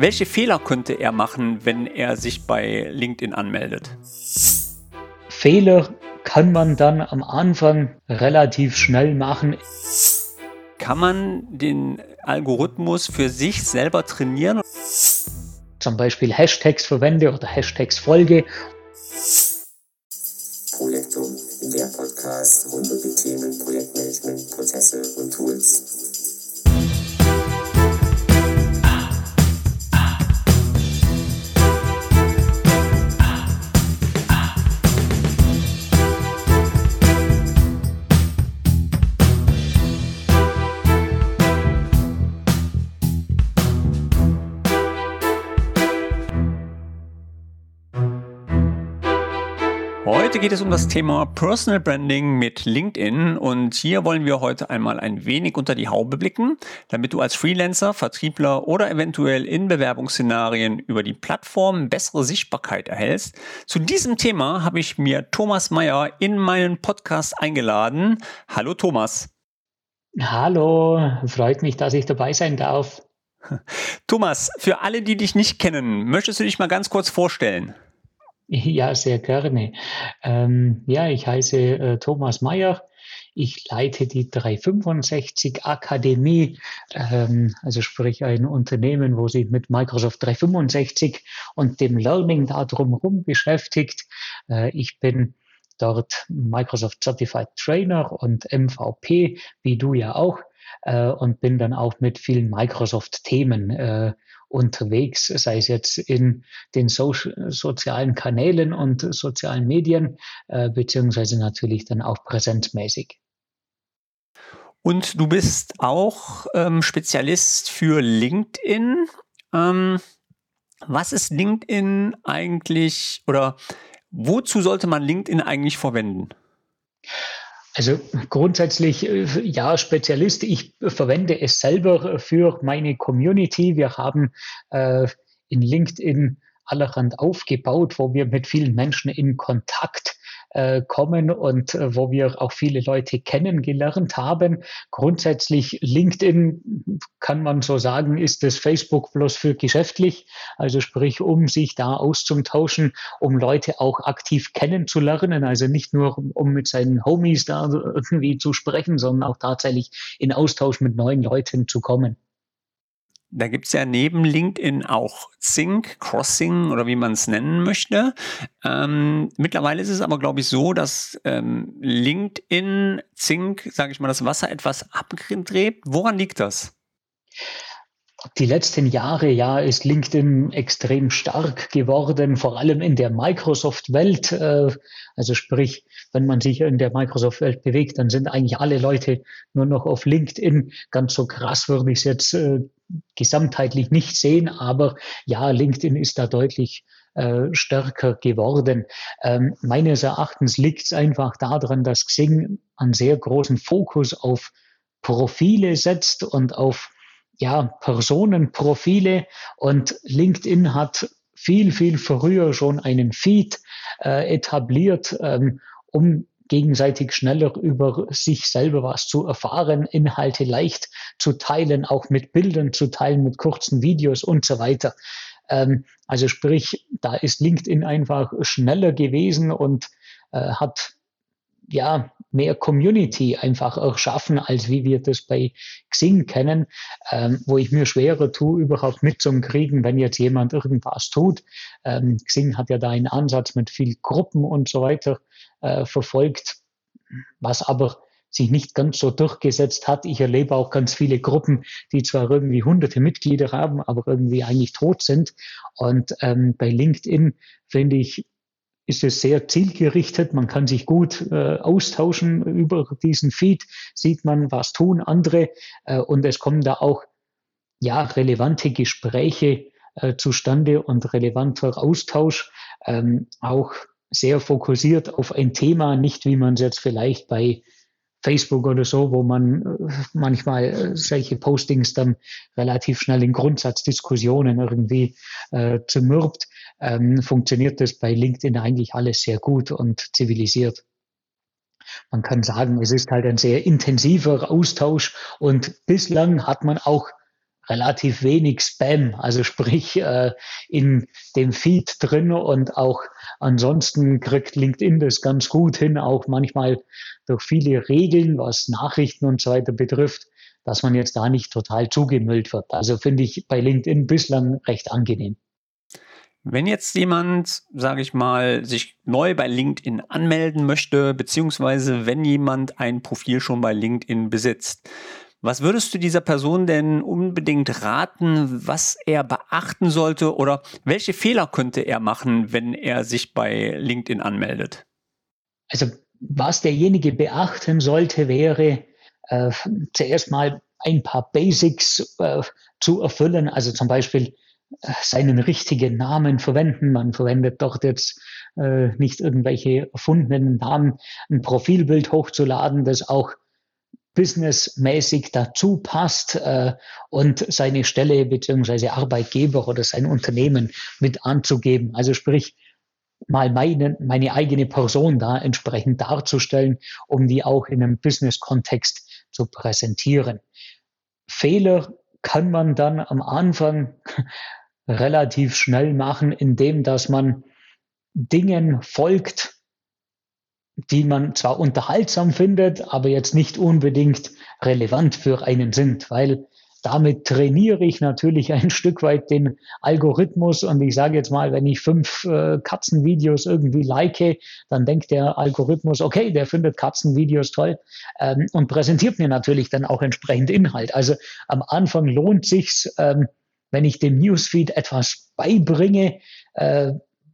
Welche Fehler könnte er machen, wenn er sich bei LinkedIn anmeldet? Fehler kann man dann am Anfang relativ schnell machen. Kann man den Algorithmus für sich selber trainieren? Zum Beispiel Hashtags verwende oder Hashtags folge. Projektum, der Podcast rund um die Themen Projektmanagement, Prozesse und Tools. Heute geht es um das Thema Personal Branding mit LinkedIn und hier wollen wir heute einmal ein wenig unter die Haube blicken, damit du als Freelancer, Vertriebler oder eventuell in Bewerbungsszenarien über die Plattform bessere Sichtbarkeit erhältst. Zu diesem Thema habe ich mir Thomas Meyer in meinen Podcast eingeladen. Hallo Thomas. Hallo, freut mich, dass ich dabei sein darf. Thomas, für alle, die dich nicht kennen, möchtest du dich mal ganz kurz vorstellen? Ja, sehr gerne. Ähm, ja, ich heiße äh, Thomas Mayer. Ich leite die 365 Akademie, ähm, also sprich ein Unternehmen, wo sich mit Microsoft 365 und dem Learning da drumherum beschäftigt. Äh, ich bin dort Microsoft Certified Trainer und MVP, wie du ja auch, äh, und bin dann auch mit vielen Microsoft-Themen äh, unterwegs, sei es jetzt in den so sozialen Kanälen und sozialen Medien, äh, beziehungsweise natürlich dann auch präsenzmäßig. Und du bist auch ähm, Spezialist für LinkedIn. Ähm, was ist LinkedIn eigentlich oder wozu sollte man LinkedIn eigentlich verwenden? Also grundsätzlich äh, ja, Spezialist. Ich verwende es selber für meine Community. Wir haben äh, in LinkedIn allerhand aufgebaut, wo wir mit vielen Menschen in Kontakt äh, kommen und äh, wo wir auch viele Leute kennengelernt haben. Grundsätzlich LinkedIn kann man so sagen, ist das Facebook bloß für geschäftlich, also sprich, um sich da auszutauschen, um Leute auch aktiv kennenzulernen, also nicht nur um mit seinen Homies da irgendwie zu sprechen, sondern auch tatsächlich in Austausch mit neuen Leuten zu kommen. Da gibt es ja neben LinkedIn auch Zink, Crossing oder wie man es nennen möchte. Ähm, mittlerweile ist es aber, glaube ich, so, dass ähm, LinkedIn, Zink, sage ich mal, das Wasser etwas abgedreht. Woran liegt das? Die letzten Jahre, ja, ist LinkedIn extrem stark geworden, vor allem in der Microsoft-Welt. Äh, also sprich, wenn man sich in der Microsoft-Welt bewegt, dann sind eigentlich alle Leute nur noch auf LinkedIn. Ganz so krass würde ich es jetzt äh, gesamtheitlich nicht sehen, aber ja, LinkedIn ist da deutlich äh, stärker geworden. Ähm, meines Erachtens liegt es einfach daran, dass Xing einen sehr großen Fokus auf Profile setzt und auf ja, Personenprofile und LinkedIn hat viel, viel früher schon einen Feed äh, etabliert, ähm, um gegenseitig schneller über sich selber was zu erfahren, Inhalte leicht zu teilen, auch mit Bildern zu teilen, mit kurzen Videos und so weiter. Ähm, also sprich, da ist LinkedIn einfach schneller gewesen und äh, hat ja, mehr Community einfach auch schaffen, als wie wir das bei Xing kennen, ähm, wo ich mir schwerer tue, überhaupt mitzukriegen, wenn jetzt jemand irgendwas tut. Ähm, Xing hat ja da einen Ansatz mit viel Gruppen und so weiter äh, verfolgt, was aber sich nicht ganz so durchgesetzt hat. Ich erlebe auch ganz viele Gruppen, die zwar irgendwie hunderte Mitglieder haben, aber irgendwie eigentlich tot sind. Und ähm, bei LinkedIn finde ich, ist es sehr zielgerichtet. Man kann sich gut äh, austauschen über diesen Feed, sieht man, was tun andere. Äh, und es kommen da auch ja relevante Gespräche äh, zustande und relevanter Austausch, ähm, auch sehr fokussiert auf ein Thema, nicht wie man es jetzt vielleicht bei Facebook oder so, wo man äh, manchmal äh, solche Postings dann relativ schnell in Grundsatzdiskussionen irgendwie äh, zermürbt, ähm, funktioniert das bei LinkedIn eigentlich alles sehr gut und zivilisiert. Man kann sagen, es ist halt ein sehr intensiver Austausch und bislang hat man auch relativ wenig Spam, also sprich äh, in dem Feed drin und auch ansonsten kriegt LinkedIn das ganz gut hin, auch manchmal durch viele Regeln, was Nachrichten und so weiter betrifft, dass man jetzt da nicht total zugemüllt wird. Also finde ich bei LinkedIn bislang recht angenehm. Wenn jetzt jemand, sage ich mal, sich neu bei LinkedIn anmelden möchte, beziehungsweise wenn jemand ein Profil schon bei LinkedIn besitzt, was würdest du dieser Person denn unbedingt raten, was er beachten sollte oder welche Fehler könnte er machen, wenn er sich bei LinkedIn anmeldet? Also was derjenige beachten sollte, wäre äh, zuerst mal ein paar Basics äh, zu erfüllen. Also zum Beispiel äh, seinen richtigen Namen verwenden. Man verwendet dort jetzt äh, nicht irgendwelche erfundenen Namen, ein Profilbild hochzuladen, das auch businessmäßig dazu passt äh, und seine Stelle beziehungsweise Arbeitgeber oder sein Unternehmen mit anzugeben. Also sprich, mal meine, meine eigene Person da entsprechend darzustellen, um die auch in einem Business-Kontext zu präsentieren. Fehler kann man dann am Anfang relativ schnell machen, indem dass man Dingen folgt, die man zwar unterhaltsam findet, aber jetzt nicht unbedingt relevant für einen sind, weil damit trainiere ich natürlich ein Stück weit den Algorithmus und ich sage jetzt mal, wenn ich fünf äh, Katzenvideos irgendwie like, dann denkt der Algorithmus, okay, der findet Katzenvideos toll ähm, und präsentiert mir natürlich dann auch entsprechend Inhalt. Also am Anfang lohnt sich's, ähm, wenn ich dem Newsfeed etwas beibringe, äh,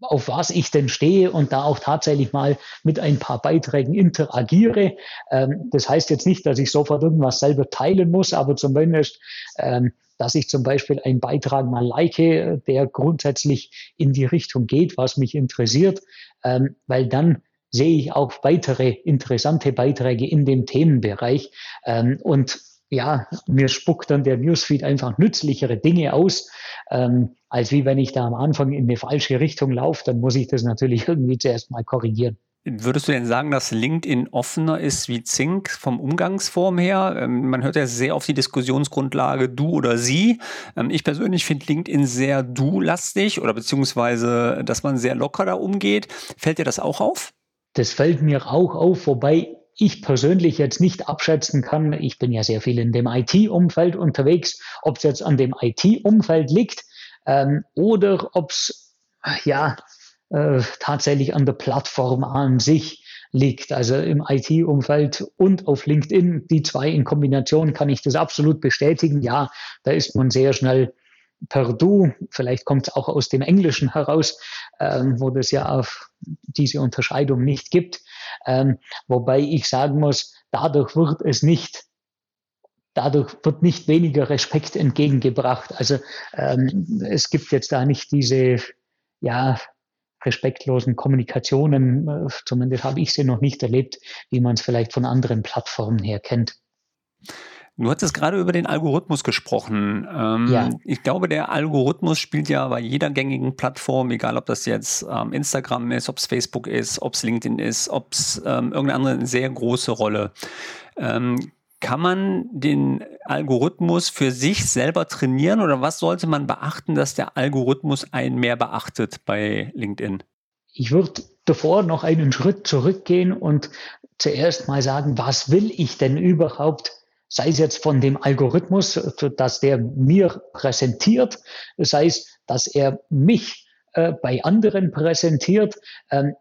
auf was ich denn stehe und da auch tatsächlich mal mit ein paar Beiträgen interagiere. Ähm, das heißt jetzt nicht, dass ich sofort irgendwas selber teilen muss, aber zumindest, ähm, dass ich zum Beispiel einen Beitrag mal like, der grundsätzlich in die Richtung geht, was mich interessiert, ähm, weil dann sehe ich auch weitere interessante Beiträge in dem Themenbereich ähm, und ja, mir spuckt dann der Newsfeed einfach nützlichere Dinge aus, ähm, als wie wenn ich da am Anfang in eine falsche Richtung laufe, dann muss ich das natürlich irgendwie zuerst mal korrigieren. Würdest du denn sagen, dass LinkedIn offener ist wie Zink vom Umgangsform her? Ähm, man hört ja sehr auf die Diskussionsgrundlage du oder sie. Ähm, ich persönlich finde LinkedIn sehr du-lastig oder beziehungsweise, dass man sehr locker da umgeht. Fällt dir das auch auf? Das fällt mir auch auf, wobei ich persönlich jetzt nicht abschätzen kann, ich bin ja sehr viel in dem IT-Umfeld unterwegs, ob es jetzt an dem IT-Umfeld liegt ähm, oder ob es ja äh, tatsächlich an der Plattform an sich liegt. Also im IT-Umfeld und auf LinkedIn, die zwei in Kombination kann ich das absolut bestätigen. Ja, da ist man sehr schnell per Du, vielleicht kommt es auch aus dem Englischen heraus, ähm, wo das ja auf diese Unterscheidung nicht gibt. Ähm, wobei ich sagen muss, dadurch wird es nicht dadurch wird nicht weniger Respekt entgegengebracht. Also ähm, es gibt jetzt da nicht diese ja, respektlosen Kommunikationen, zumindest habe ich sie noch nicht erlebt, wie man es vielleicht von anderen Plattformen her kennt. Du hattest gerade über den Algorithmus gesprochen. Ähm, ja. Ich glaube, der Algorithmus spielt ja bei jeder gängigen Plattform, egal ob das jetzt ähm, Instagram ist, ob es Facebook ist, ob es LinkedIn ist, ob es ähm, irgendeine andere, eine sehr große Rolle. Ähm, kann man den Algorithmus für sich selber trainieren oder was sollte man beachten, dass der Algorithmus einen mehr beachtet bei LinkedIn? Ich würde davor noch einen Schritt zurückgehen und zuerst mal sagen, was will ich denn überhaupt sei es jetzt von dem Algorithmus, dass der mir präsentiert, sei es, dass er mich äh, bei anderen präsentiert, ähm,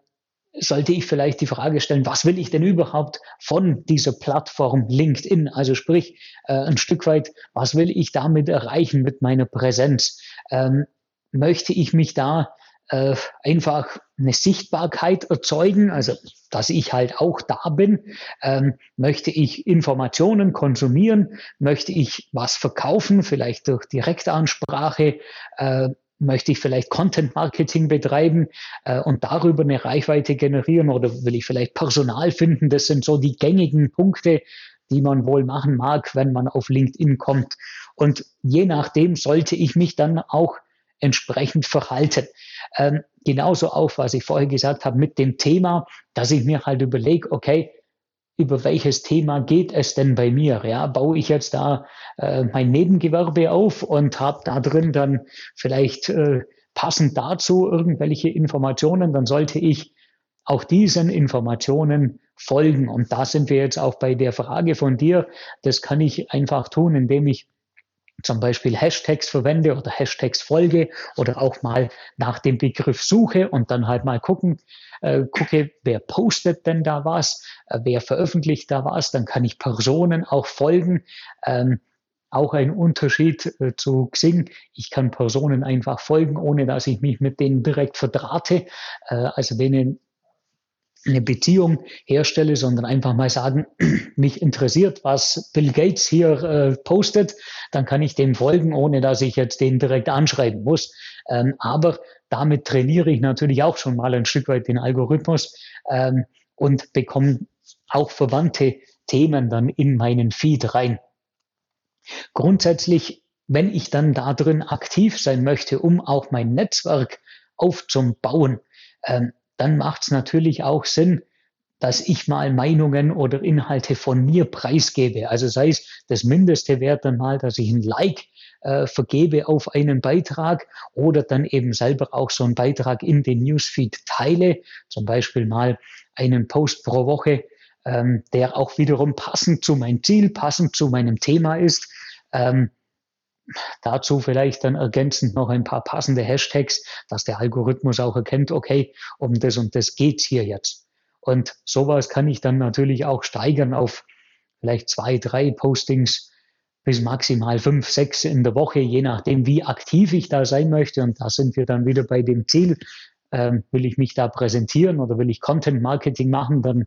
sollte ich vielleicht die Frage stellen, was will ich denn überhaupt von dieser Plattform LinkedIn? Also sprich, äh, ein Stück weit, was will ich damit erreichen mit meiner Präsenz? Ähm, möchte ich mich da äh, einfach eine Sichtbarkeit erzeugen, also dass ich halt auch da bin. Ähm, möchte ich Informationen konsumieren? Möchte ich was verkaufen, vielleicht durch Direktansprache? Äh, möchte ich vielleicht Content Marketing betreiben äh, und darüber eine Reichweite generieren oder will ich vielleicht Personal finden? Das sind so die gängigen Punkte, die man wohl machen mag, wenn man auf LinkedIn kommt. Und je nachdem sollte ich mich dann auch entsprechend verhalten. Ähm, genauso auch, was ich vorher gesagt habe, mit dem Thema, dass ich mir halt überlege, okay, über welches Thema geht es denn bei mir? Ja, baue ich jetzt da äh, mein Nebengewerbe auf und habe da drin dann vielleicht äh, passend dazu irgendwelche Informationen, dann sollte ich auch diesen Informationen folgen. Und da sind wir jetzt auch bei der Frage von dir. Das kann ich einfach tun, indem ich zum Beispiel Hashtags verwende oder Hashtags folge oder auch mal nach dem Begriff suche und dann halt mal gucken, äh, gucke, wer postet denn da was, äh, wer veröffentlicht da was, dann kann ich Personen auch folgen. Ähm, auch ein Unterschied äh, zu Xing. Ich kann Personen einfach folgen, ohne dass ich mich mit denen direkt verdrahte. Äh, also denen eine Beziehung herstelle, sondern einfach mal sagen, mich interessiert, was Bill Gates hier äh, postet, dann kann ich dem folgen, ohne dass ich jetzt den direkt anschreiben muss. Ähm, aber damit trainiere ich natürlich auch schon mal ein Stück weit den Algorithmus ähm, und bekomme auch verwandte Themen dann in meinen Feed rein. Grundsätzlich, wenn ich dann da drin aktiv sein möchte, um auch mein Netzwerk aufzubauen, ähm, dann macht es natürlich auch Sinn, dass ich mal Meinungen oder Inhalte von mir preisgebe. Also sei es das Mindeste wäre dann mal, dass ich ein Like äh, vergebe auf einen Beitrag oder dann eben selber auch so einen Beitrag in den Newsfeed teile, zum Beispiel mal einen Post pro Woche, ähm, der auch wiederum passend zu meinem Ziel, passend zu meinem Thema ist. Ähm, Dazu vielleicht dann ergänzend noch ein paar passende Hashtags, dass der Algorithmus auch erkennt, okay, um das und das geht's hier jetzt. Und sowas kann ich dann natürlich auch steigern auf vielleicht zwei, drei Postings bis maximal fünf, sechs in der Woche, je nachdem, wie aktiv ich da sein möchte. Und da sind wir dann wieder bei dem Ziel. Ähm, will ich mich da präsentieren oder will ich Content Marketing machen, dann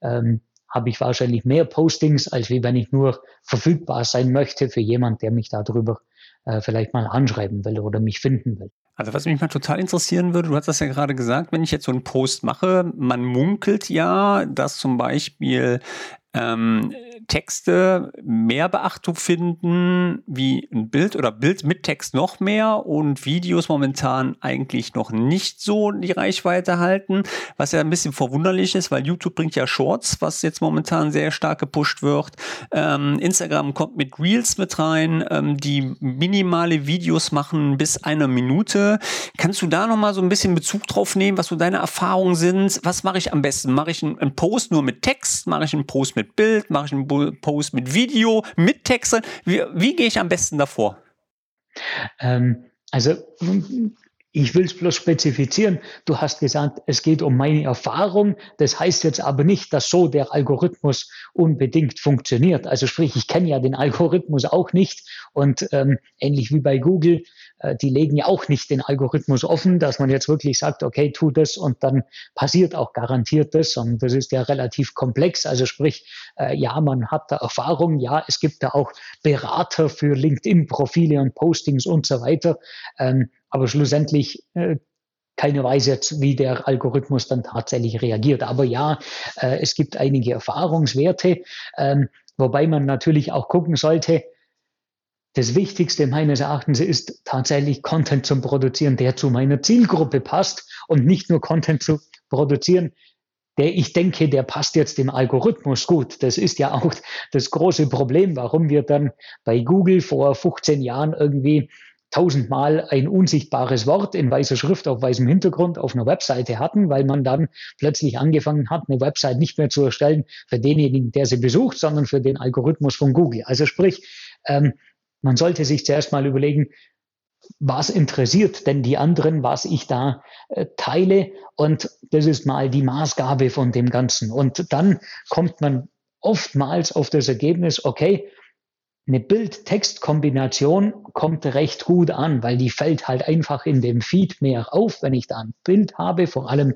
ähm, habe ich wahrscheinlich mehr Postings, als wie wenn ich nur verfügbar sein möchte für jemand, der mich darüber äh, vielleicht mal anschreiben will oder mich finden will. Also was mich mal total interessieren würde, du hast das ja gerade gesagt, wenn ich jetzt so einen Post mache, man munkelt ja, dass zum Beispiel ähm, Texte mehr Beachtung finden wie ein Bild oder Bild mit Text noch mehr und Videos momentan eigentlich noch nicht so die Reichweite halten, was ja ein bisschen verwunderlich ist, weil YouTube bringt ja Shorts, was jetzt momentan sehr stark gepusht wird. Ähm, Instagram kommt mit Reels mit rein, ähm, die minimale Videos machen bis eine Minute. Kannst du da nochmal so ein bisschen Bezug drauf nehmen, was so deine Erfahrungen sind? Was mache ich am besten? Mache ich einen, einen Post nur mit Text? Mache ich einen Post mit Bild? Mache ich einen Post mit Video, mit Texten? Wie, wie gehe ich am besten davor? Ähm, also ich will es bloß spezifizieren. Du hast gesagt, es geht um meine Erfahrung. Das heißt jetzt aber nicht, dass so der Algorithmus unbedingt funktioniert. Also sprich, ich kenne ja den Algorithmus auch nicht. Und ähm, ähnlich wie bei Google, die legen ja auch nicht den Algorithmus offen, dass man jetzt wirklich sagt, okay, tu das und dann passiert auch garantiert das. Und das ist ja relativ komplex. Also sprich, äh, ja, man hat da Erfahrung. Ja, es gibt da auch Berater für LinkedIn-Profile und Postings und so weiter. Ähm, aber schlussendlich äh, keiner weiß jetzt, wie der Algorithmus dann tatsächlich reagiert. Aber ja, äh, es gibt einige Erfahrungswerte, ähm, wobei man natürlich auch gucken sollte, das Wichtigste meines Erachtens ist tatsächlich Content zu produzieren, der zu meiner Zielgruppe passt und nicht nur Content zu produzieren, der ich denke, der passt jetzt dem Algorithmus gut. Das ist ja auch das große Problem, warum wir dann bei Google vor 15 Jahren irgendwie tausendmal ein unsichtbares Wort in weißer Schrift auf weißem Hintergrund auf einer Webseite hatten, weil man dann plötzlich angefangen hat, eine Website nicht mehr zu erstellen für denjenigen, der sie besucht, sondern für den Algorithmus von Google. Also sprich, ähm, man sollte sich zuerst mal überlegen, was interessiert denn die anderen, was ich da äh, teile. Und das ist mal die Maßgabe von dem Ganzen. Und dann kommt man oftmals auf das Ergebnis, okay, eine Bild-Text-Kombination kommt recht gut an, weil die fällt halt einfach in dem Feed mehr auf, wenn ich da ein Bild habe, vor allem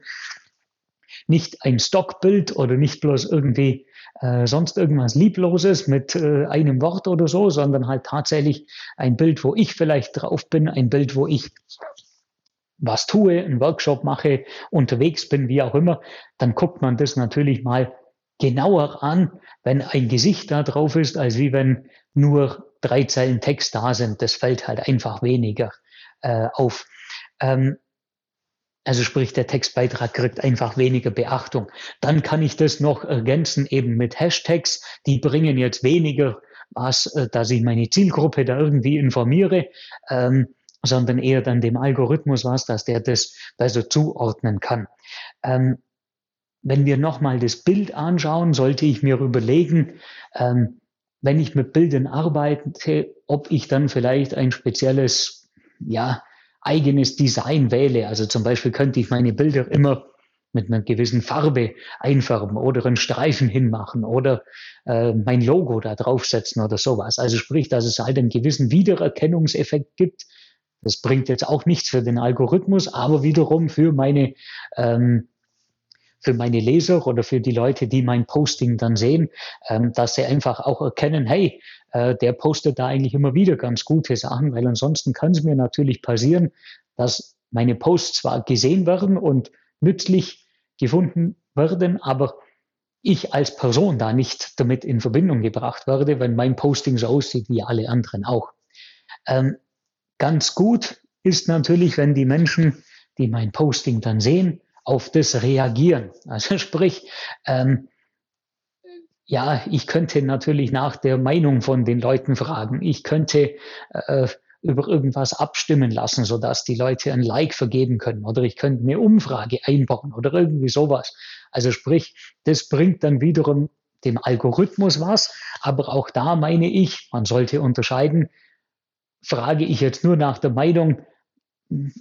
nicht ein Stockbild oder nicht bloß irgendwie äh, sonst irgendwas Liebloses mit äh, einem Wort oder so, sondern halt tatsächlich ein Bild, wo ich vielleicht drauf bin, ein Bild, wo ich was tue, einen Workshop mache, unterwegs bin, wie auch immer, dann guckt man das natürlich mal genauer an, wenn ein Gesicht da drauf ist, als wie wenn nur drei Zeilen Text da sind. Das fällt halt einfach weniger äh, auf. Ähm, Also sprich, der Textbeitrag kriegt einfach weniger Beachtung. Dann kann ich das noch ergänzen eben mit Hashtags. Die bringen jetzt weniger was, äh, dass ich meine Zielgruppe da irgendwie informiere, ähm, sondern eher dann dem Algorithmus was, dass der das besser zuordnen kann. Ähm, wenn wir nochmal das Bild anschauen, sollte ich mir überlegen, ähm, wenn ich mit Bildern arbeite, ob ich dann vielleicht ein spezielles, ja, eigenes Design wähle. Also zum Beispiel könnte ich meine Bilder immer mit einer gewissen Farbe einfärben oder einen Streifen hinmachen oder äh, mein Logo da draufsetzen oder sowas. Also sprich, dass es halt einen gewissen Wiedererkennungseffekt gibt. Das bringt jetzt auch nichts für den Algorithmus, aber wiederum für meine ähm, für meine Leser oder für die Leute, die mein Posting dann sehen, ähm, dass sie einfach auch erkennen, hey, äh, der postet da eigentlich immer wieder ganz gute Sachen, weil ansonsten kann es mir natürlich passieren, dass meine Posts zwar gesehen werden und nützlich gefunden werden, aber ich als Person da nicht damit in Verbindung gebracht werde, wenn mein Posting so aussieht wie alle anderen auch. Ähm, ganz gut ist natürlich, wenn die Menschen, die mein Posting dann sehen, auf das reagieren. Also sprich, ähm, ja, ich könnte natürlich nach der Meinung von den Leuten fragen. Ich könnte äh, über irgendwas abstimmen lassen, sodass die Leute ein Like vergeben können. Oder ich könnte eine Umfrage einbauen oder irgendwie sowas. Also sprich, das bringt dann wiederum dem Algorithmus was. Aber auch da meine ich, man sollte unterscheiden, frage ich jetzt nur nach der Meinung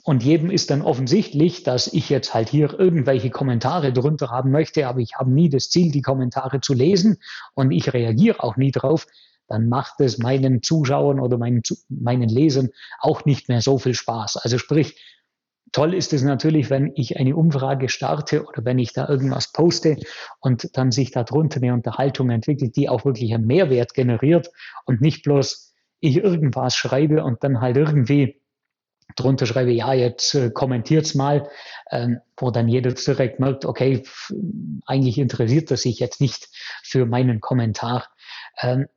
und jedem ist dann offensichtlich, dass ich jetzt halt hier irgendwelche Kommentare drunter haben möchte, aber ich habe nie das Ziel, die Kommentare zu lesen und ich reagiere auch nie drauf, dann macht es meinen Zuschauern oder meinen, meinen Lesern auch nicht mehr so viel Spaß. Also sprich, toll ist es natürlich, wenn ich eine Umfrage starte oder wenn ich da irgendwas poste und dann sich darunter eine Unterhaltung entwickelt, die auch wirklich einen Mehrwert generiert und nicht bloß ich irgendwas schreibe und dann halt irgendwie drunter schreibe, ja, jetzt äh, kommentiert's mal, ähm, wo dann jeder direkt merkt, okay, eigentlich interessiert das sich jetzt nicht für meinen Kommentar. Ähm,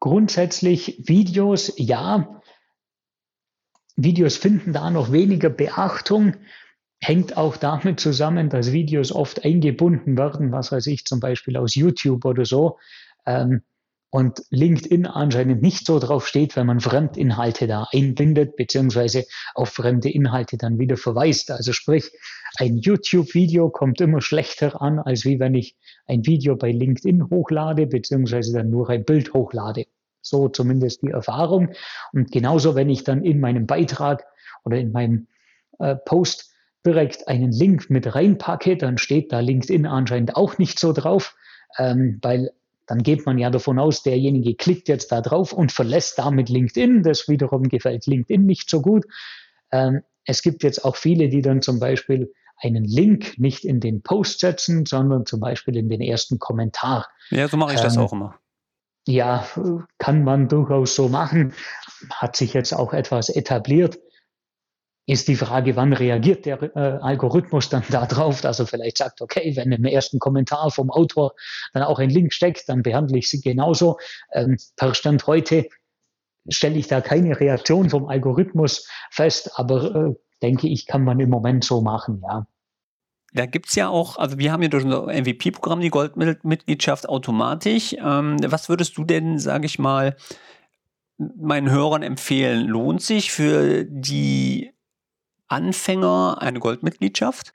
grundsätzlich Videos, ja, Videos finden da noch weniger Beachtung, hängt auch damit zusammen, dass Videos oft eingebunden werden, was weiß ich, zum Beispiel aus YouTube oder so. Ähm, und LinkedIn anscheinend nicht so drauf steht, wenn man Fremdinhalte da einbindet, beziehungsweise auf fremde Inhalte dann wieder verweist. Also sprich, ein YouTube-Video kommt immer schlechter an, als wie wenn ich ein Video bei LinkedIn hochlade, beziehungsweise dann nur ein Bild hochlade. So zumindest die Erfahrung. Und genauso, wenn ich dann in meinem Beitrag oder in meinem äh, Post direkt einen Link mit reinpacke, dann steht da LinkedIn anscheinend auch nicht so drauf, ähm, weil dann geht man ja davon aus, derjenige klickt jetzt da drauf und verlässt damit LinkedIn. Das wiederum gefällt LinkedIn nicht so gut. Ähm, es gibt jetzt auch viele, die dann zum Beispiel einen Link nicht in den Post setzen, sondern zum Beispiel in den ersten Kommentar. Ja, so mache ich ähm, das auch immer. Ja, kann man durchaus so machen. Hat sich jetzt auch etwas etabliert ist die Frage, wann reagiert der äh, Algorithmus dann darauf, dass er vielleicht sagt, okay, wenn im ersten Kommentar vom Autor dann auch ein Link steckt, dann behandle ich sie genauso. Ähm, per Stand heute stelle ich da keine Reaktion vom Algorithmus fest, aber äh, denke ich, kann man im Moment so machen, ja. Da gibt es ja auch, also wir haben ja durch unser MVP-Programm die Goldmitgliedschaft automatisch. Ähm, was würdest du denn, sage ich mal, meinen Hörern empfehlen? Lohnt sich für die Anfänger eine Goldmitgliedschaft?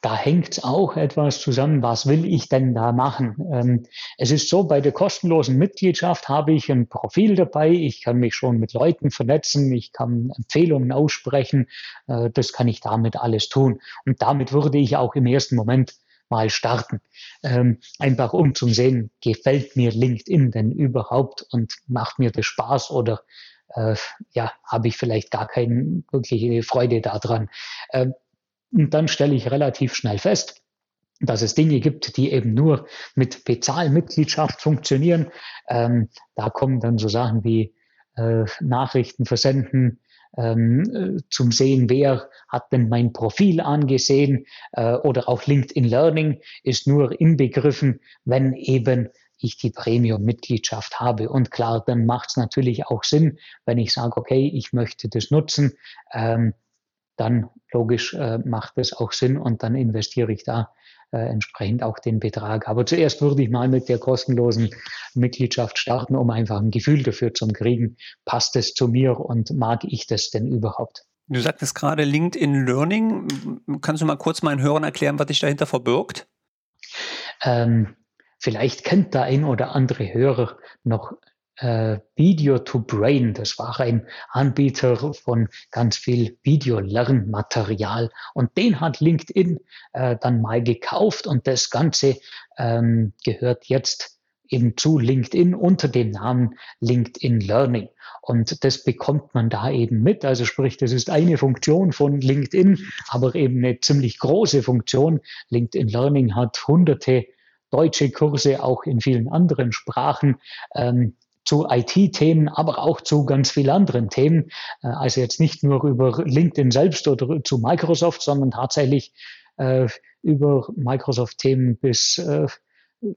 Da hängt auch etwas zusammen, was will ich denn da machen? Ähm, es ist so, bei der kostenlosen Mitgliedschaft habe ich ein Profil dabei, ich kann mich schon mit Leuten vernetzen, ich kann Empfehlungen aussprechen, äh, das kann ich damit alles tun. Und damit würde ich auch im ersten Moment mal starten. Ähm, einfach um zu sehen, gefällt mir LinkedIn denn überhaupt und macht mir das Spaß oder äh, ja, habe ich vielleicht gar keine wirkliche Freude daran. Äh, und dann stelle ich relativ schnell fest, dass es Dinge gibt, die eben nur mit Bezahlmitgliedschaft funktionieren. Ähm, da kommen dann so Sachen wie äh, Nachrichten versenden, ähm, äh, zum Sehen, wer hat denn mein Profil angesehen äh, oder auch LinkedIn Learning ist nur inbegriffen, wenn eben ich die Premium-Mitgliedschaft habe. Und klar, dann macht es natürlich auch Sinn, wenn ich sage, okay, ich möchte das nutzen, ähm, dann logisch äh, macht es auch Sinn und dann investiere ich da äh, entsprechend auch den Betrag. Aber zuerst würde ich mal mit der kostenlosen Mitgliedschaft starten, um einfach ein Gefühl dafür zu kriegen, passt es zu mir und mag ich das denn überhaupt? Du sagtest gerade LinkedIn Learning. Kannst du mal kurz meinen Hörern erklären, was sich dahinter verbirgt? Ähm, vielleicht kennt der ein oder andere Hörer noch äh, Video to Brain. Das war ein Anbieter von ganz viel Videolernmaterial. Und den hat LinkedIn äh, dann mal gekauft und das Ganze ähm, gehört jetzt eben zu LinkedIn unter dem Namen LinkedIn Learning. Und das bekommt man da eben mit. Also sprich, das ist eine Funktion von LinkedIn, aber eben eine ziemlich große Funktion. LinkedIn Learning hat hunderte deutsche Kurse auch in vielen anderen Sprachen. Ähm, zu IT-Themen, aber auch zu ganz vielen anderen Themen. Äh, also jetzt nicht nur über LinkedIn selbst oder zu Microsoft, sondern tatsächlich äh, über Microsoft-Themen bis äh,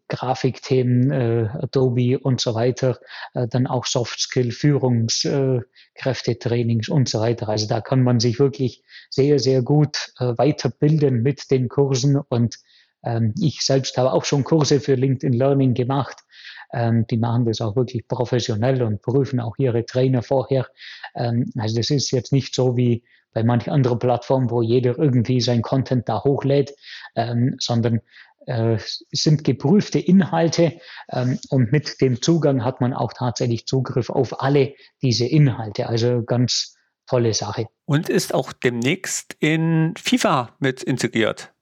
Grafikthemen, äh, Adobe und so weiter, äh, dann auch Soft-Skill, Führungskräftetrainings äh, und so weiter. Also da kann man sich wirklich sehr, sehr gut äh, weiterbilden mit den Kursen und ähm, ich selbst habe auch schon Kurse für LinkedIn Learning gemacht. Ähm, die machen das auch wirklich professionell und prüfen auch ihre Trainer vorher. Ähm, also das ist jetzt nicht so wie bei manchen anderen Plattformen, wo jeder irgendwie sein Content da hochlädt, ähm, sondern äh, sind geprüfte Inhalte ähm, und mit dem Zugang hat man auch tatsächlich Zugriff auf alle diese Inhalte. Also ganz tolle Sache. Und ist auch demnächst in FIFA mit integriert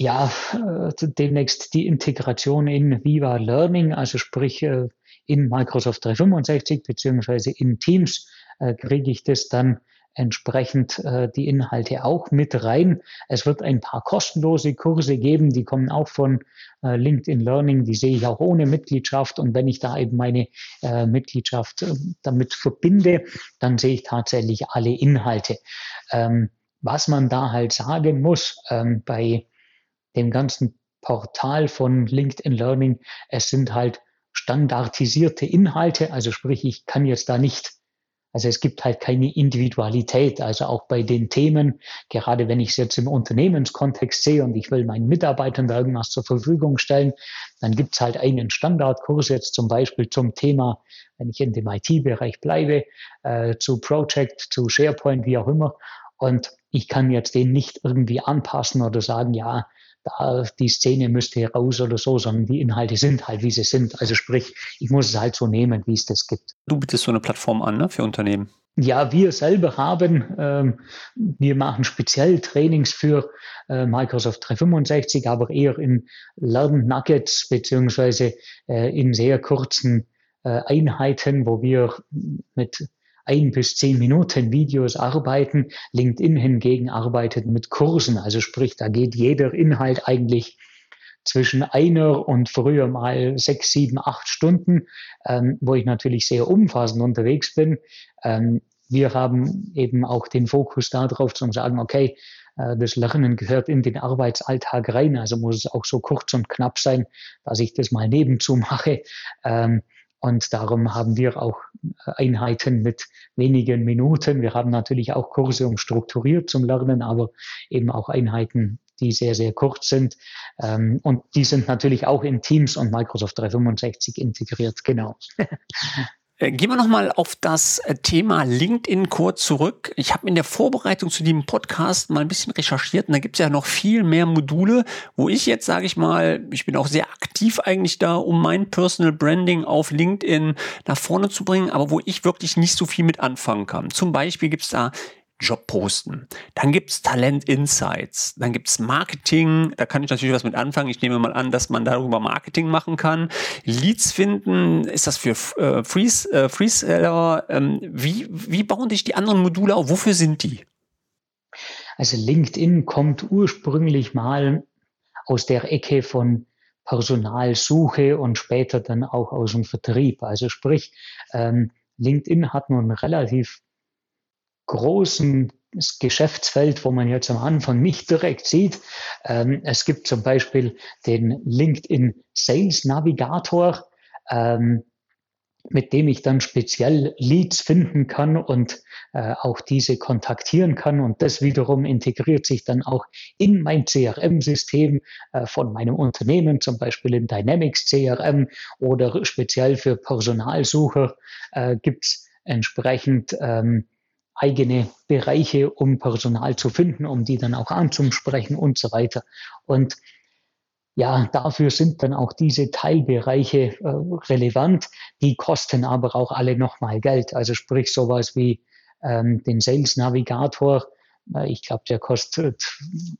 ja, äh, demnächst die Integration in Viva Learning, also sprich äh, in Microsoft 365 beziehungsweise in Teams äh, kriege ich das dann entsprechend die Inhalte auch mit rein. Es wird ein paar kostenlose Kurse geben, die kommen auch von LinkedIn Learning, die sehe ich auch ohne Mitgliedschaft. Und wenn ich da eben meine Mitgliedschaft damit verbinde, dann sehe ich tatsächlich alle Inhalte. Ähm, was man da halt sagen muss, ähm, bei dem ganzen Portal von LinkedIn Learning, es sind halt standardisierte Inhalte, also sprich, ich kann jetzt da nicht, also es gibt halt keine Individualität, also auch bei den Themen, gerade wenn ich es jetzt im Unternehmenskontext sehe und ich will meinen Mitarbeitern da irgendwas zur Verfügung stellen, dann gibt es halt einen Standardkurs jetzt zum Beispiel zum Thema, wenn ich in dem IT-Bereich bleibe, äh, zu Project, zu SharePoint, wie auch immer. Und ich kann jetzt den nicht irgendwie anpassen oder sagen, ja, da, die Szene müsste raus oder so, sondern die Inhalte sind halt, wie sie sind. Also sprich, ich muss es halt so nehmen, wie es das gibt. Du bietest so eine Plattform an ne, für Unternehmen. Ja, wir selber haben, ähm, wir machen speziell Trainings für äh, Microsoft 365, aber eher in Lern-Nuggets beziehungsweise äh, in sehr kurzen äh, Einheiten, wo wir mit ein bis zehn Minuten Videos arbeiten. LinkedIn hingegen arbeitet mit Kursen. Also sprich, da geht jeder Inhalt eigentlich zwischen einer und früher mal sechs, sieben, acht Stunden, ähm, wo ich natürlich sehr umfassend unterwegs bin. Ähm, wir haben eben auch den Fokus darauf zu sagen, okay, äh, das Lernen gehört in den Arbeitsalltag rein, also muss es auch so kurz und knapp sein, dass ich das mal nebenzu mache. Ähm, und darum haben wir auch Einheiten mit wenigen Minuten. Wir haben natürlich auch Kurse um strukturiert zum Lernen, aber eben auch Einheiten, die sehr, sehr kurz sind. Ähm, und die sind natürlich auch in Teams und Microsoft 365 integriert, genau. Äh, gehen wir nochmal auf das äh, Thema LinkedIn kurz zurück. Ich habe in der Vorbereitung zu diesem Podcast mal ein bisschen recherchiert und da gibt es ja noch viel mehr Module, wo ich jetzt, sage ich mal, ich bin auch sehr aktiv eigentlich da, um mein Personal Branding auf LinkedIn nach vorne zu bringen, aber wo ich wirklich nicht so viel mit anfangen kann. Zum Beispiel gibt es da Job posten. Dann gibt's Talent Insights. Dann gibt's Marketing. Da kann ich natürlich was mit anfangen. Ich nehme mal an, dass man darüber Marketing machen kann. Leads finden. Ist das für äh, Frees, äh, Freeseller? Ähm, wie, wie bauen sich die anderen Module auf? Wofür sind die? Also LinkedIn kommt ursprünglich mal aus der Ecke von Personalsuche und später dann auch aus dem Vertrieb. Also sprich, ähm, LinkedIn hat nun relativ großen Geschäftsfeld, wo man jetzt am Anfang nicht direkt sieht. Ähm, es gibt zum Beispiel den LinkedIn Sales Navigator. Ähm, mit dem ich dann speziell Leads finden kann und äh, auch diese kontaktieren kann. Und das wiederum integriert sich dann auch in mein CRM-System äh, von meinem Unternehmen, zum Beispiel in Dynamics CRM oder speziell für Personalsucher äh, gibt es entsprechend ähm, eigene Bereiche, um Personal zu finden, um die dann auch anzusprechen und so weiter. Und ja, dafür sind dann auch diese Teilbereiche äh, relevant. Die kosten aber auch alle nochmal Geld. Also sprich sowas wie ähm, den Sales Navigator. Äh, ich glaube, der kostet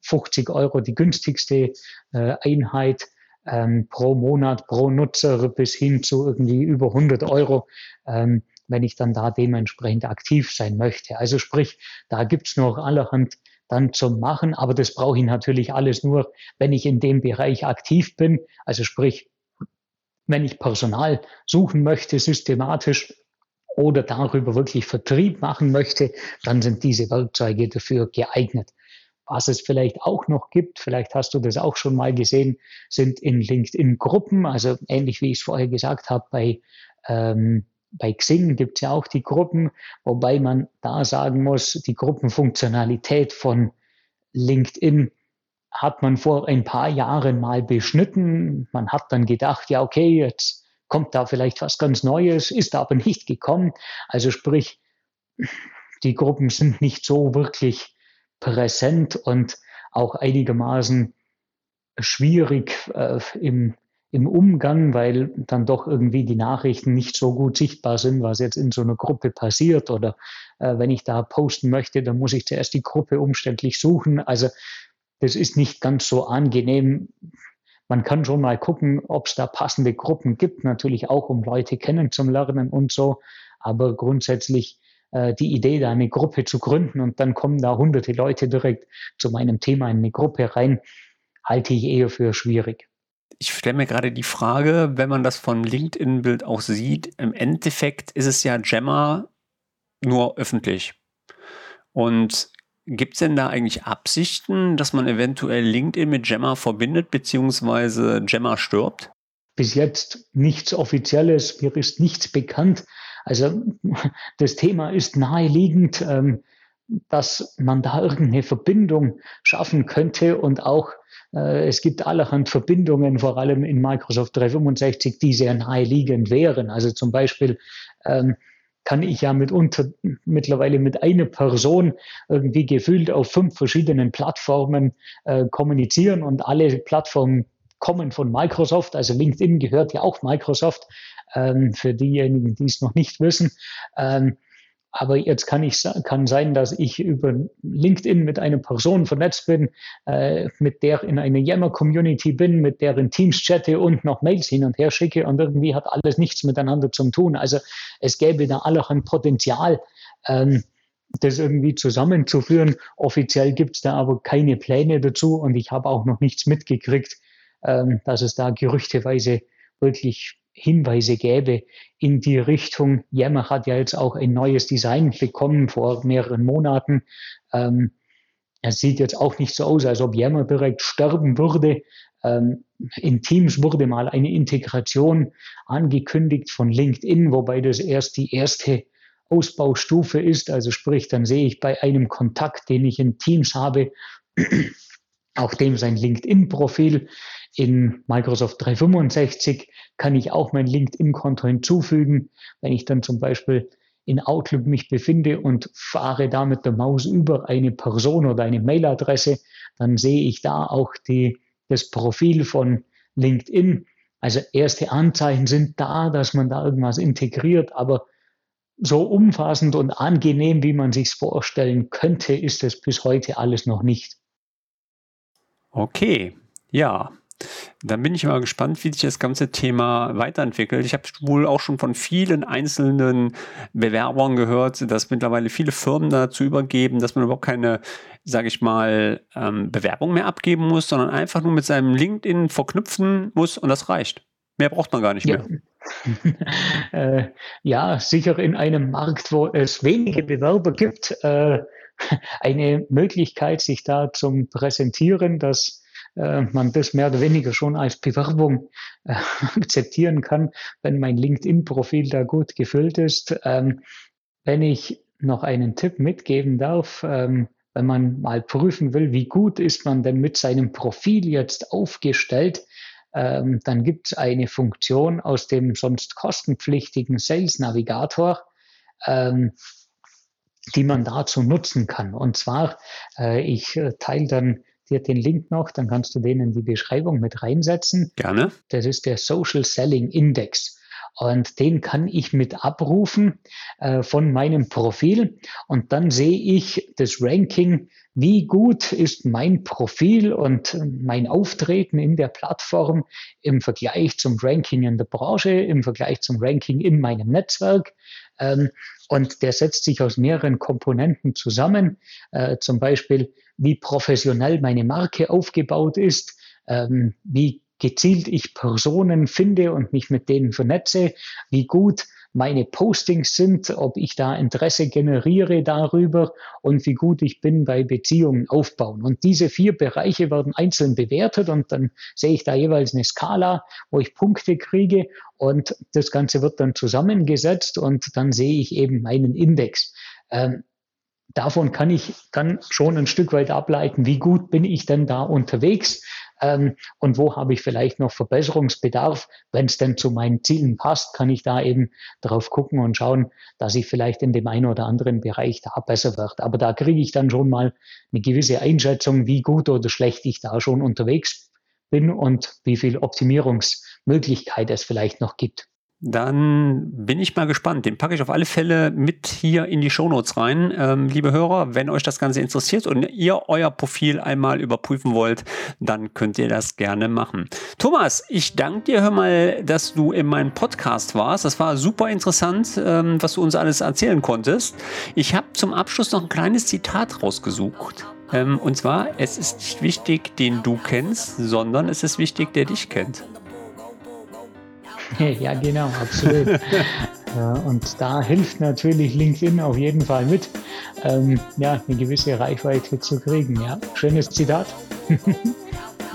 50 Euro die günstigste äh, Einheit ähm, pro Monat, pro Nutzer bis hin zu irgendwie über 100 Euro. Ähm, wenn ich dann da dementsprechend aktiv sein möchte. Also sprich, da gibt's noch allerhand dann zum Machen. Aber das brauche ich natürlich alles nur, wenn ich in dem Bereich aktiv bin. Also sprich, wenn ich Personal suchen möchte, systematisch oder darüber wirklich Vertrieb machen möchte, dann sind diese Werkzeuge dafür geeignet. Was es vielleicht auch noch gibt, vielleicht hast du das auch schon mal gesehen, sind in LinkedIn Gruppen, also ähnlich wie ich es vorher gesagt habe, bei ähm, bei Xing gibt es ja auch die Gruppen, wobei man da sagen muss, die Gruppenfunktionalität von LinkedIn hat man vor ein paar Jahren mal beschnitten. Man hat dann gedacht, ja, okay, jetzt kommt da vielleicht was ganz Neues, ist aber nicht gekommen. Also sprich, die Gruppen sind nicht so wirklich präsent und auch einigermaßen schwierig äh, im im Umgang, weil dann doch irgendwie die Nachrichten nicht so gut sichtbar sind, was jetzt in so einer Gruppe passiert. Oder äh, wenn ich da posten möchte, dann muss ich zuerst die Gruppe umständlich suchen. Also das ist nicht ganz so angenehm. Man kann schon mal gucken, ob es da passende Gruppen gibt, natürlich auch, um Leute kennenzulernen und so. Aber grundsätzlich äh, die Idee, da eine Gruppe zu gründen und dann kommen da hunderte Leute direkt zu meinem Thema in eine Gruppe rein, halte ich eher für schwierig ich stelle mir gerade die Frage, wenn man das von LinkedIn-Bild auch sieht, im Endeffekt ist es ja Gemma nur öffentlich. Und gibt es denn da eigentlich Absichten, dass man eventuell LinkedIn mit Gemma verbindet, beziehungsweise Gemma stirbt? Bis jetzt nichts Offizielles, mir ist nichts bekannt. Also das Thema ist naheliegend, ähm, dass man da irgendeine Verbindung schaffen könnte und auch äh, es gibt allerhand Verbindungen, vor allem in Microsoft 365, die sehr naheliegend wären. Also zum Beispiel ähm, kann ich ja mitunter mittlerweile mit einer Person irgendwie gefühlt auf fünf verschiedenen Plattformen äh, kommunizieren und alle Plattformen kommen von Microsoft. Also LinkedIn gehört ja auch Microsoft, ähm, für diejenigen, die es noch nicht wissen. Ähm, aber jetzt kann ich kann sein, dass ich über LinkedIn mit einer Person vernetzt bin, äh, mit der in einer Yammer-Community bin, mit der in Teams chatte und noch Mails hin und her schicke und irgendwie hat alles nichts miteinander zu tun. Also es gäbe da allerhand Potenzial, ähm, das irgendwie zusammenzuführen. Offiziell gibt es da aber keine Pläne dazu und ich habe auch noch nichts mitgekriegt, ähm, dass es da gerüchteweise wirklich Hinweise gäbe in die Richtung. Yammer hat ja jetzt auch ein neues Design bekommen vor mehreren Monaten. Ähm, es sieht jetzt auch nicht so aus, als ob Yammer direkt sterben würde. Ähm, in Teams wurde mal eine Integration angekündigt von LinkedIn, wobei das erst die erste Ausbaustufe ist. Also sprich, dann sehe ich bei einem Kontakt, den ich in Teams habe, auch dem sein LinkedIn-Profil. In Microsoft 365 kann ich auch mein LinkedIn-Konto hinzufügen. Wenn ich dann zum Beispiel in Outlook mich befinde und fahre da mit der Maus über eine Person oder eine Mailadresse, dann sehe ich da auch die, das Profil von LinkedIn. Also erste Anzeichen sind da, dass man da irgendwas integriert, aber so umfassend und angenehm, wie man sich vorstellen könnte, ist es bis heute alles noch nicht. Okay, ja. Dann bin ich mal gespannt, wie sich das ganze Thema weiterentwickelt. Ich habe wohl auch schon von vielen einzelnen Bewerbern gehört, dass mittlerweile viele Firmen dazu übergeben, dass man überhaupt keine, sage ich mal, ähm, Bewerbung mehr abgeben muss, sondern einfach nur mit seinem LinkedIn verknüpfen muss und das reicht. Mehr braucht man gar nicht ja. mehr. äh, ja, sicher in einem Markt, wo es wenige Bewerber gibt, äh, eine Möglichkeit, sich da zum Präsentieren, dass äh, man das mehr oder weniger schon als Bewerbung äh, akzeptieren kann, wenn mein LinkedIn-Profil da gut gefüllt ist. Ähm, wenn ich noch einen Tipp mitgeben darf, ähm, wenn man mal prüfen will, wie gut ist man denn mit seinem Profil jetzt aufgestellt, ähm, dann gibt es eine Funktion aus dem sonst kostenpflichtigen Sales Navigator, ähm, die man dazu nutzen kann. Und zwar, äh, ich äh, teile dann dir den Link noch, dann kannst du den in die Beschreibung mit reinsetzen. Gerne. Das ist der Social Selling Index. Und den kann ich mit abrufen äh, von meinem Profil. Und dann sehe ich das Ranking, wie gut ist mein Profil und mein Auftreten in der Plattform im Vergleich zum Ranking in der Branche, im Vergleich zum Ranking in meinem Netzwerk. Ähm, und der setzt sich aus mehreren Komponenten zusammen. Äh, zum Beispiel, wie professionell meine Marke aufgebaut ist, ähm, wie gezielt ich Personen finde und mich mit denen vernetze, wie gut meine Postings sind, ob ich da Interesse generiere darüber und wie gut ich bin bei Beziehungen aufbauen. Und diese vier Bereiche werden einzeln bewertet und dann sehe ich da jeweils eine Skala, wo ich Punkte kriege und das Ganze wird dann zusammengesetzt und dann sehe ich eben meinen Index. Ähm, davon kann ich dann schon ein Stück weit ableiten, wie gut bin ich denn da unterwegs ähm, und wo habe ich vielleicht noch Verbesserungsbedarf. Wenn es denn zu meinen Zielen passt, kann ich da eben drauf gucken und schauen, dass ich vielleicht in dem einen oder anderen Bereich da besser wird. Aber da kriege ich dann schon mal eine gewisse Einschätzung, wie gut oder schlecht ich da schon unterwegs bin und wie viel Optimierungsmöglichkeit es vielleicht noch gibt. Dann bin ich mal gespannt. Den packe ich auf alle Fälle mit hier in die Shownotes rein. Ähm, liebe Hörer, wenn euch das Ganze interessiert und ihr euer Profil einmal überprüfen wollt, dann könnt ihr das gerne machen. Thomas, ich danke dir, hör mal, dass du in meinem Podcast warst. Das war super interessant, ähm, was du uns alles erzählen konntest. Ich habe zum Abschluss noch ein kleines Zitat rausgesucht. Ähm, und zwar, es ist nicht wichtig, den du kennst, sondern es ist wichtig, der dich kennt. ja, genau, absolut. und da hilft natürlich LinkedIn auf jeden Fall mit, ähm, ja, eine gewisse Reichweite zu kriegen. Ja, schönes Zitat.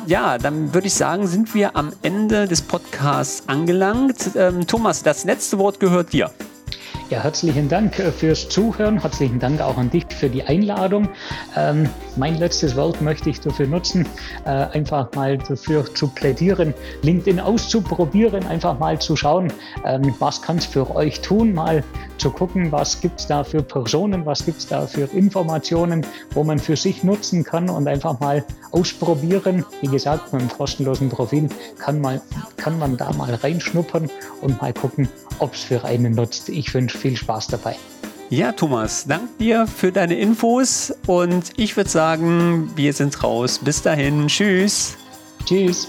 ja, dann würde ich sagen, sind wir am Ende des Podcasts angelangt. Ähm, Thomas, das letzte Wort gehört dir. Ja, herzlichen Dank äh, fürs Zuhören. Herzlichen Dank auch an dich für die Einladung. Ähm, mein letztes Wort möchte ich dafür nutzen, äh, einfach mal dafür zu plädieren, LinkedIn auszuprobieren, einfach mal zu schauen, ähm, was kann es für euch tun, mal zu gucken, was gibt es da für Personen, was gibt es da für Informationen, wo man für sich nutzen kann und einfach mal ausprobieren. Wie gesagt, mit einem kostenlosen Profil kann man, kann man da mal reinschnuppern und mal gucken, ob es für einen nutzt. Ich wünsche viel Spaß dabei. Ja, Thomas, dank dir für deine Infos und ich würde sagen, wir sind raus. Bis dahin, tschüss. Tschüss.